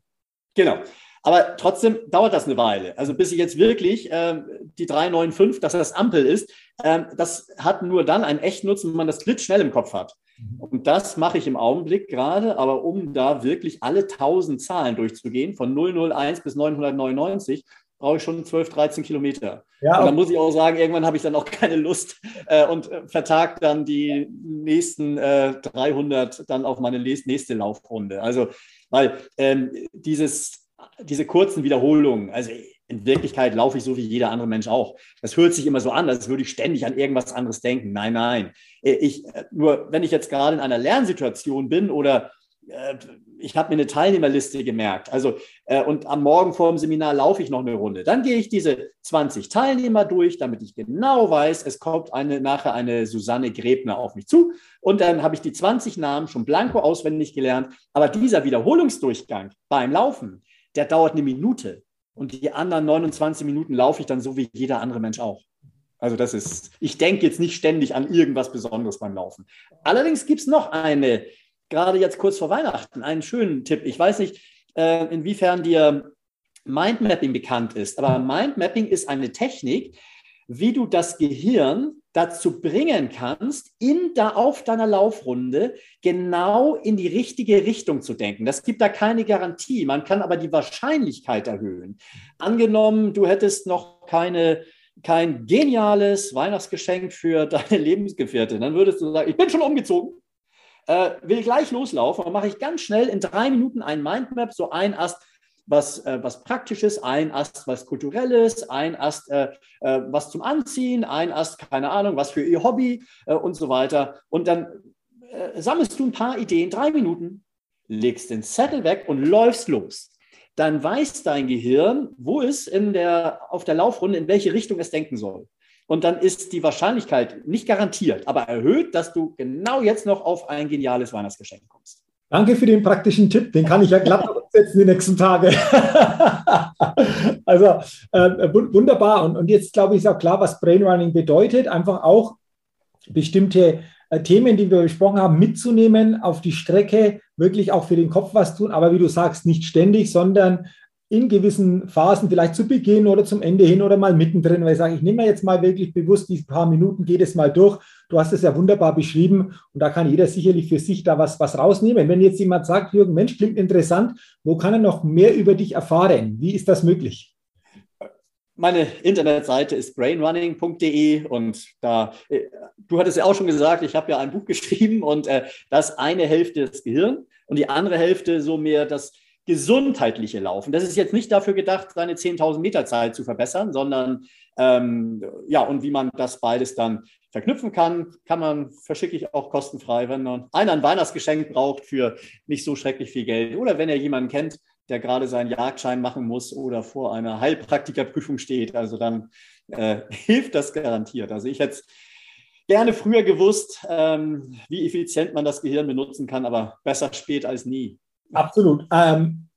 Genau. Aber trotzdem dauert das eine Weile. Also bis ich jetzt wirklich äh, die 395, dass das Ampel ist, äh, das hat nur dann einen echten Nutzen, wenn man das schnell im Kopf hat. Mhm. Und das mache ich im Augenblick gerade, aber um da wirklich alle 1000 Zahlen durchzugehen, von 001 bis 999, brauche ich schon 12, 13 Kilometer. Ja, und dann muss ich auch sagen, irgendwann habe ich dann auch keine Lust äh, und äh, vertagt dann die nächsten äh, 300 dann auf meine nächste Laufrunde. Also, weil ähm, dieses diese kurzen Wiederholungen, also in Wirklichkeit laufe ich so wie jeder andere Mensch auch. Das hört sich immer so an, als würde ich ständig an irgendwas anderes denken. Nein, nein. Äh, ich, äh, nur wenn ich jetzt gerade in einer Lernsituation bin oder äh, ich habe mir eine Teilnehmerliste gemerkt, also und am Morgen vor dem Seminar laufe ich noch eine Runde, dann gehe ich diese 20 Teilnehmer durch, damit ich genau weiß, es kommt eine, nachher eine Susanne Gräbner auf mich zu und dann habe ich die 20 Namen schon blanko auswendig gelernt. Aber dieser Wiederholungsdurchgang beim Laufen, der dauert eine Minute. Und die anderen 29 Minuten laufe ich dann so wie jeder andere Mensch auch. Also das ist, ich denke jetzt nicht ständig an irgendwas Besonderes beim Laufen. Allerdings gibt es noch eine, gerade jetzt kurz vor Weihnachten, einen schönen Tipp. Ich weiß nicht, äh, inwiefern dir Mindmapping bekannt ist, aber Mindmapping ist eine Technik, wie du das Gehirn dazu bringen kannst, in da auf deiner Laufrunde genau in die richtige Richtung zu denken. Das gibt da keine Garantie. Man kann aber die Wahrscheinlichkeit erhöhen. Angenommen, du hättest noch keine kein geniales Weihnachtsgeschenk für [LAUGHS] deine Lebensgefährtin, dann würdest du sagen, ich bin schon umgezogen, äh, will gleich loslaufen und mache ich ganz schnell in drei Minuten ein Mindmap, so ein Ast, was, äh, was Praktisches, ein Ast was Kulturelles, ein Ast äh, äh, was zum Anziehen, ein Ast, keine Ahnung, was für ihr Hobby äh, und so weiter. Und dann äh, sammelst du ein paar Ideen, drei Minuten, legst den Zettel weg und läufst los. Dann weiß dein Gehirn, wo es in der, auf der Laufrunde, in welche Richtung es denken soll. Und dann ist die Wahrscheinlichkeit nicht garantiert, aber erhöht, dass du genau jetzt noch auf ein geniales Weihnachtsgeschenk kommst. Danke für den praktischen Tipp. Den kann ich ja glatt umsetzen die nächsten Tage. [LAUGHS] also äh, wunderbar. Und, und jetzt glaube ich ist auch klar, was Brainrunning bedeutet. Einfach auch bestimmte äh, Themen, die wir besprochen haben, mitzunehmen auf die Strecke, wirklich auch für den Kopf was tun, aber wie du sagst, nicht ständig, sondern in gewissen Phasen, vielleicht zu Beginn oder zum Ende hin oder mal mittendrin, weil ich sage, ich nehme jetzt mal wirklich bewusst die paar Minuten, geht es mal durch. Du hast es ja wunderbar beschrieben und da kann jeder sicherlich für sich da was, was rausnehmen. Wenn jetzt jemand sagt, Jürgen, Mensch, klingt interessant, wo kann er noch mehr über dich erfahren? Wie ist das möglich? Meine Internetseite ist brainrunning.de und da, äh, du hattest ja auch schon gesagt, ich habe ja ein Buch geschrieben und äh, das eine Hälfte das Gehirn und die andere Hälfte so mehr das gesundheitliche Laufen. Das ist jetzt nicht dafür gedacht, seine 10.000 Meter Zeit zu verbessern, sondern ähm, ja, und wie man das beides dann verknüpfen kann, kann man, verschicke ich auch kostenfrei, wenn einer ein Weihnachtsgeschenk braucht für nicht so schrecklich viel Geld oder wenn er jemanden kennt, der gerade seinen Jagdschein machen muss oder vor einer Heilpraktikerprüfung steht. Also dann äh, [LAUGHS] hilft das garantiert. Also ich hätte gerne früher gewusst, ähm, wie effizient man das Gehirn benutzen kann, aber besser spät als nie. Absolut. Ähm,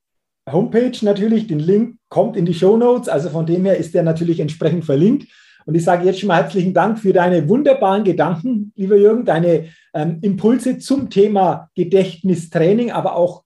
Homepage natürlich, den Link kommt in die Show Notes. Also von dem her ist der natürlich entsprechend verlinkt. Und ich sage jetzt schon mal herzlichen Dank für deine wunderbaren Gedanken, lieber Jürgen, deine ähm, Impulse zum Thema Gedächtnistraining, aber auch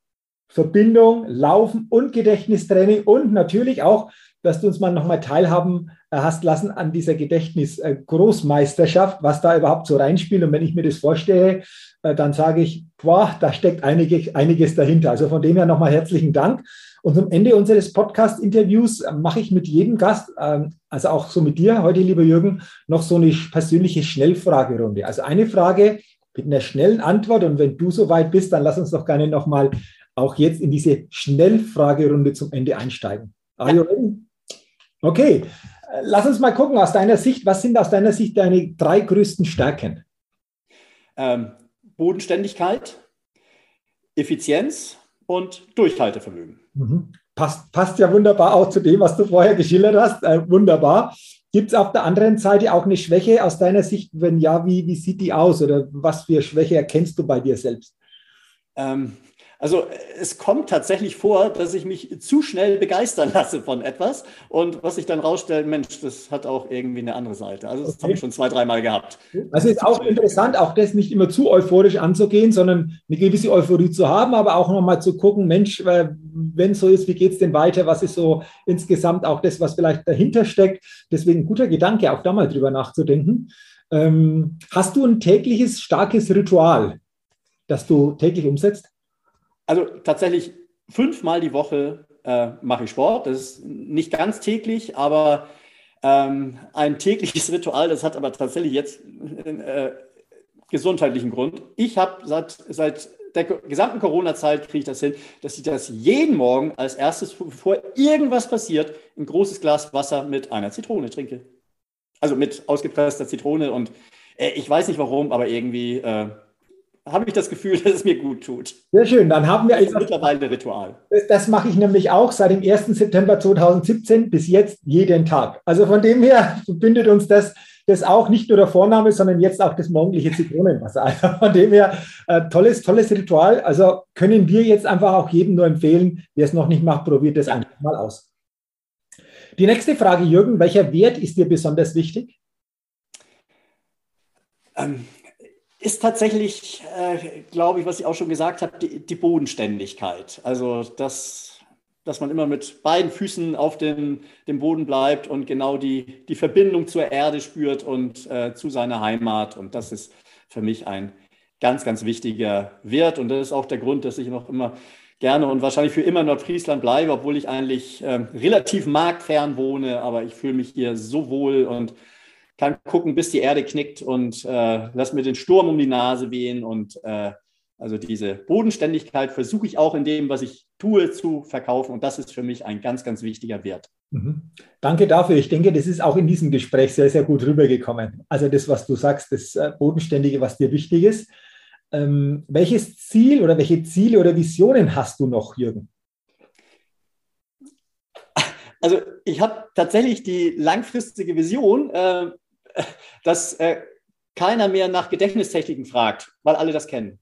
Verbindung, Laufen und Gedächtnistraining und natürlich auch, dass du uns mal nochmal teilhaben äh, hast lassen an dieser Gedächtnis-Großmeisterschaft, was da überhaupt so reinspielt. Und wenn ich mir das vorstelle, äh, dann sage ich, boah, da steckt einige, einiges dahinter. Also von dem her nochmal herzlichen Dank. Und am Ende unseres Podcast-Interviews mache ich mit jedem Gast, ähm, also auch so mit dir heute, lieber Jürgen, noch so eine persönliche Schnellfragerunde. Also eine Frage mit einer schnellen Antwort. Und wenn du soweit bist, dann lass uns doch gerne nochmal auch jetzt in diese Schnellfragerunde zum Ende einsteigen. Are you ready? Okay, lass uns mal gucken aus deiner Sicht, was sind aus deiner Sicht deine drei größten Stärken? Ähm, Bodenständigkeit, Effizienz und Durchhaltevermögen. Mhm. Passt, passt ja wunderbar auch zu dem, was du vorher geschildert hast. Äh, wunderbar. Gibt es auf der anderen Seite auch eine Schwäche aus deiner Sicht? Wenn ja, wie, wie sieht die aus oder was für Schwäche erkennst du bei dir selbst? Ähm, also es kommt tatsächlich vor, dass ich mich zu schnell begeistern lasse von etwas und was sich dann rausstellt, Mensch, das hat auch irgendwie eine andere Seite. Also das okay. habe ich schon zwei, dreimal gehabt. Also ist auch interessant, auch das nicht immer zu euphorisch anzugehen, sondern eine gewisse Euphorie zu haben, aber auch nochmal zu gucken, Mensch, äh, wenn es so ist, wie geht es denn weiter? Was ist so insgesamt auch das, was vielleicht dahinter steckt? Deswegen guter Gedanke, auch da mal drüber nachzudenken. Ähm, hast du ein tägliches starkes Ritual, das du täglich umsetzt? Also tatsächlich fünfmal die Woche äh, mache ich Sport. Das ist nicht ganz täglich, aber ähm, ein tägliches [LAUGHS] Ritual, das hat aber tatsächlich jetzt äh, gesundheitlichen Grund. Ich habe seit, seit der gesamten Corona-Zeit kriege ich das hin, dass ich das jeden Morgen als erstes, bevor irgendwas passiert, ein großes Glas Wasser mit einer Zitrone trinke. Also mit ausgepresster Zitrone und äh, ich weiß nicht warum, aber irgendwie äh, habe ich das Gefühl, [LAUGHS] dass es mir gut tut. Sehr schön. Dann haben wir das ist mittlerweile ein Ritual. Das, das, mache ich nämlich auch seit dem 1. September 2017 bis jetzt jeden Tag. Also von dem her [LAUGHS] verbindet uns das, das auch nicht nur der Vorname, sondern jetzt auch das morgendliche Zitronenwasser. [LAUGHS] Also von dem her äh, tolles, tolles Ritual. Also können wir jetzt einfach auch jedem nur empfehlen, wer es noch nicht macht, probiert das einfach mal aus. Die nächste Frage, Jürgen, welcher Wert ist dir besonders wichtig? Ähm, ist tatsächlich, äh, glaube ich, was ich auch schon gesagt habe, die, die Bodenständigkeit. Also, dass, dass man immer mit beiden Füßen auf den, dem Boden bleibt und genau die, die Verbindung zur Erde spürt und äh, zu seiner Heimat. Und das ist für mich ein ganz, ganz wichtiger Wert. Und das ist auch der Grund, dass ich noch immer gerne und wahrscheinlich für immer Nordfriesland bleibe, obwohl ich eigentlich äh, relativ marktfern wohne. Aber ich fühle mich hier so wohl und kann gucken, bis die Erde knickt und äh, lass mir den Sturm um die Nase wehen. Und äh, also diese Bodenständigkeit versuche ich auch in dem, was ich tue, zu verkaufen. Und das ist für mich ein ganz, ganz wichtiger Wert. Mhm. Danke dafür. Ich denke, das ist auch in diesem Gespräch sehr, sehr gut rübergekommen. Also das, was du sagst, das äh, Bodenständige, was dir wichtig ist. Ähm, welches Ziel oder welche Ziele oder Visionen hast du noch, Jürgen? Also ich habe tatsächlich die langfristige Vision, äh, dass äh, keiner mehr nach Gedächtnistechniken fragt, weil alle das kennen.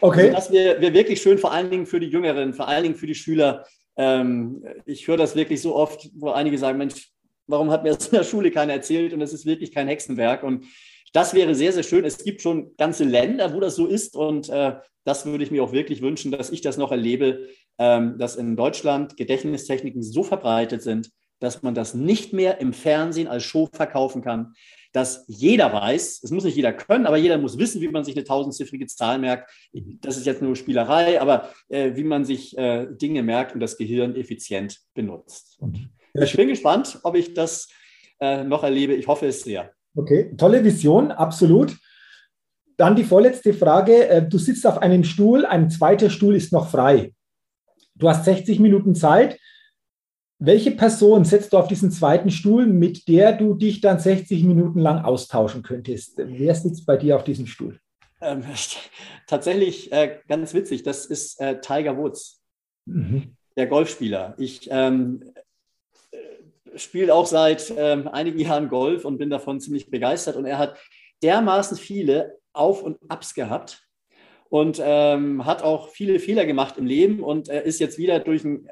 Okay. Also, das wäre wär wirklich schön, vor allen Dingen für die Jüngeren, vor allen Dingen für die Schüler. Ähm, ich höre das wirklich so oft, wo einige sagen, Mensch, warum hat mir das in der Schule keiner erzählt? Und es ist wirklich kein Hexenwerk. Und Das wäre sehr, sehr schön. Es gibt schon ganze Länder, wo das so ist. Und äh, das würde ich mir auch wirklich wünschen, dass ich das noch erlebe, ähm, dass in Deutschland Gedächtnistechniken so verbreitet sind, dass man das nicht mehr im Fernsehen als Show verkaufen kann, dass jeder weiß, es muss nicht jeder können, aber jeder muss wissen, wie man sich eine tausendziffrige Zahl merkt. Das ist jetzt nur Spielerei, aber äh, wie man sich äh, Dinge merkt und das Gehirn effizient benutzt. Und ich bin gespannt, ob ich das äh, noch erlebe. Ich hoffe es sehr. Okay, tolle Vision, absolut. Dann die vorletzte Frage. Äh, du sitzt auf einem Stuhl, ein zweiter Stuhl ist noch frei. Du hast 60 Minuten Zeit. Welche Person setzt du auf diesen zweiten Stuhl, mit der du dich dann 60 Minuten lang austauschen könntest? Wer sitzt bei dir auf diesem Stuhl? Ähm, [LAUGHS] tatsächlich äh, ganz witzig, das ist äh, Tiger Woods, mhm. der Golfspieler. Ich ähm, spiele auch seit ähm, einigen Jahren Golf und bin davon ziemlich begeistert. Und er hat dermaßen viele Auf- und Abs gehabt und ähm, hat auch viele Fehler gemacht im Leben und er ist jetzt wieder durch ein,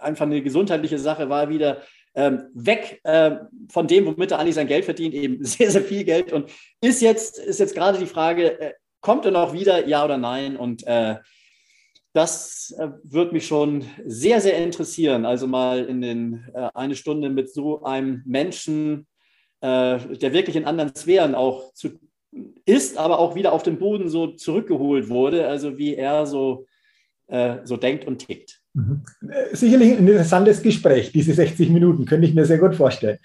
einfach eine gesundheitliche Sache, war wieder ähm, weg äh, von dem, womit er eigentlich sein Geld verdient, eben [LAUGHS] sehr, sehr viel Geld und ist jetzt, ist jetzt gerade die Frage, äh, kommt er noch wieder, ja oder nein? Und äh, das äh, wird mich schon sehr, sehr interessieren. Also mal in den äh, eine Stunde mit so einem Menschen, äh, der wirklich in anderen Sphären auch zu, ist, aber auch wieder auf den Boden so zurückgeholt wurde. Also wie er so, äh, so denkt und tickt. Mhm. Sicherlich ein interessantes Gespräch, diese 60 Minuten, könnte ich mir sehr gut vorstellen.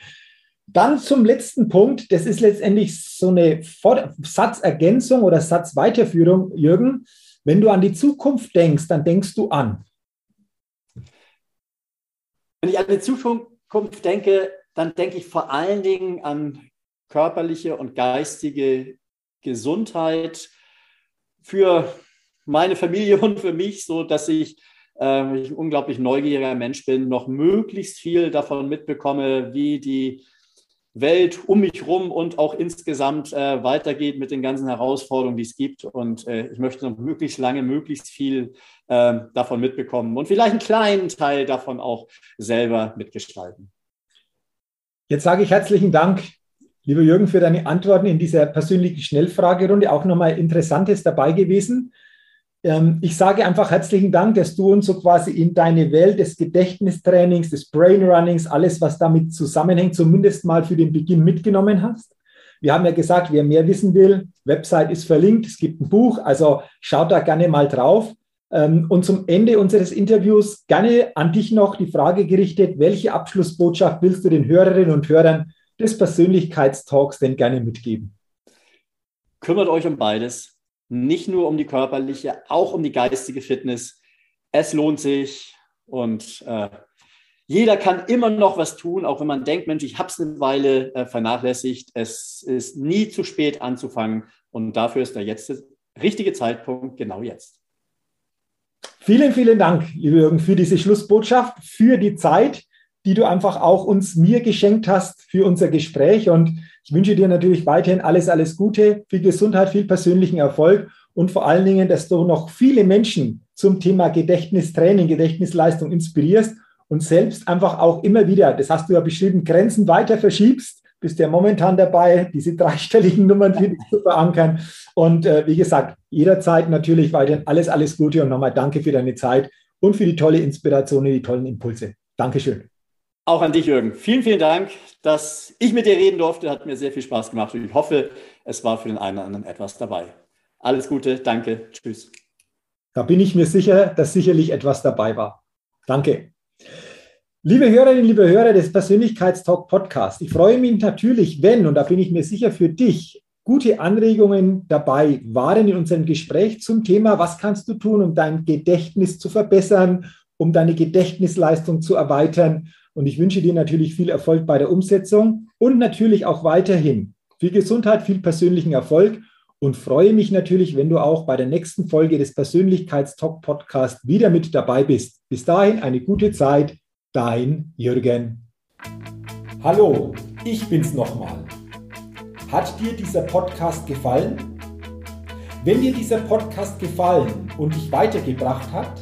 Dann zum letzten Punkt. Das ist letztendlich so eine Satzergänzung oder Satzweiterführung, Jürgen. Wenn du an die Zukunft denkst, dann denkst du an. Wenn ich an die Zukunft denke, dann denke ich vor allen Dingen an körperliche und geistige Gesundheit für meine Familie [LAUGHS] und für mich, so dass ich, äh, ich ein unglaublich neugieriger Mensch bin, noch möglichst viel davon mitbekomme, wie die Welt um mich herum und auch insgesamt äh, weitergeht mit den ganzen Herausforderungen, die es gibt. Und äh, ich möchte noch möglichst lange, möglichst viel äh, davon mitbekommen und vielleicht einen kleinen Teil davon auch selber mitgestalten. Jetzt sage ich herzlichen Dank, lieber Jürgen, für deine Antworten in dieser persönlichen Schnellfragerunde. Auch nochmal Interessantes dabei gewesen. Ähm, ich sage einfach herzlichen Dank, dass du uns so quasi in deine Welt des Gedächtnistrainings, des Brainrunnings, alles, was damit zusammenhängt, zumindest mal für den Beginn mitgenommen hast. Wir haben ja gesagt, wer mehr wissen will, Website ist verlinkt, es gibt ein Buch, also schaut da gerne mal drauf. Ähm, und zum Ende unseres Interviews gerne an dich noch die Frage gerichtet, welche Abschlussbotschaft willst du den Hörerinnen und Hörern des Persönlichkeitstalks denn gerne mitgeben? Kümmert euch um beides nicht nur um die körperliche, auch um die geistige Fitness. Es lohnt sich und äh, jeder kann immer noch was tun, auch wenn man denkt, Mensch, ich habe es eine Weile äh, vernachlässigt. Es ist nie zu spät anzufangen und dafür ist der jetzt der richtige Zeitpunkt, genau jetzt. Vielen, vielen Dank, Jürgen, für diese Schlussbotschaft, für die Zeit, die du einfach auch uns mir geschenkt hast für unser Gespräch und ich wünsche dir natürlich weiterhin alles, alles Gute, viel Gesundheit, viel persönlichen Erfolg und vor allen Dingen, dass du noch viele Menschen zum Thema Gedächtnistraining, Gedächtnisleistung inspirierst und selbst einfach auch immer wieder, das hast du ja beschrieben, Grenzen weiter verschiebst. Bist ja momentan dabei, diese dreistelligen Nummern für dich zu verankern. Und äh, wie gesagt, jederzeit natürlich weiterhin alles, alles Gute und nochmal danke für deine Zeit und für die tolle Inspiration und die tollen Impulse. Dankeschön. Auch an dich, Jürgen. Vielen, vielen Dank, dass ich mit dir reden durfte. Hat mir sehr viel Spaß gemacht und ich hoffe, es war für den einen oder anderen etwas dabei. Alles Gute, danke, tschüss. Da bin ich mir sicher, dass sicherlich etwas dabei war. Danke. Liebe Hörerinnen, liebe Hörer des Persönlichkeitstalk Podcast, ich freue mich natürlich, wenn, und da bin ich mir sicher für dich, gute Anregungen dabei waren in unserem Gespräch zum Thema, was kannst du tun, um dein Gedächtnis zu verbessern, um deine Gedächtnisleistung zu erweitern und ich wünsche dir natürlich viel Erfolg bei der Umsetzung und natürlich auch weiterhin viel Gesundheit, viel persönlichen Erfolg und freue mich natürlich, wenn du auch bei der nächsten Folge des Persönlichkeitstalk Podcast wieder mit dabei bist. Bis dahin eine gute Zeit. Dein Jürgen. Hallo, ich bin's nochmal. Hat dir dieser Podcast gefallen? Wenn dir dieser Podcast gefallen und dich weitergebracht hat,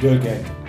Jürgen.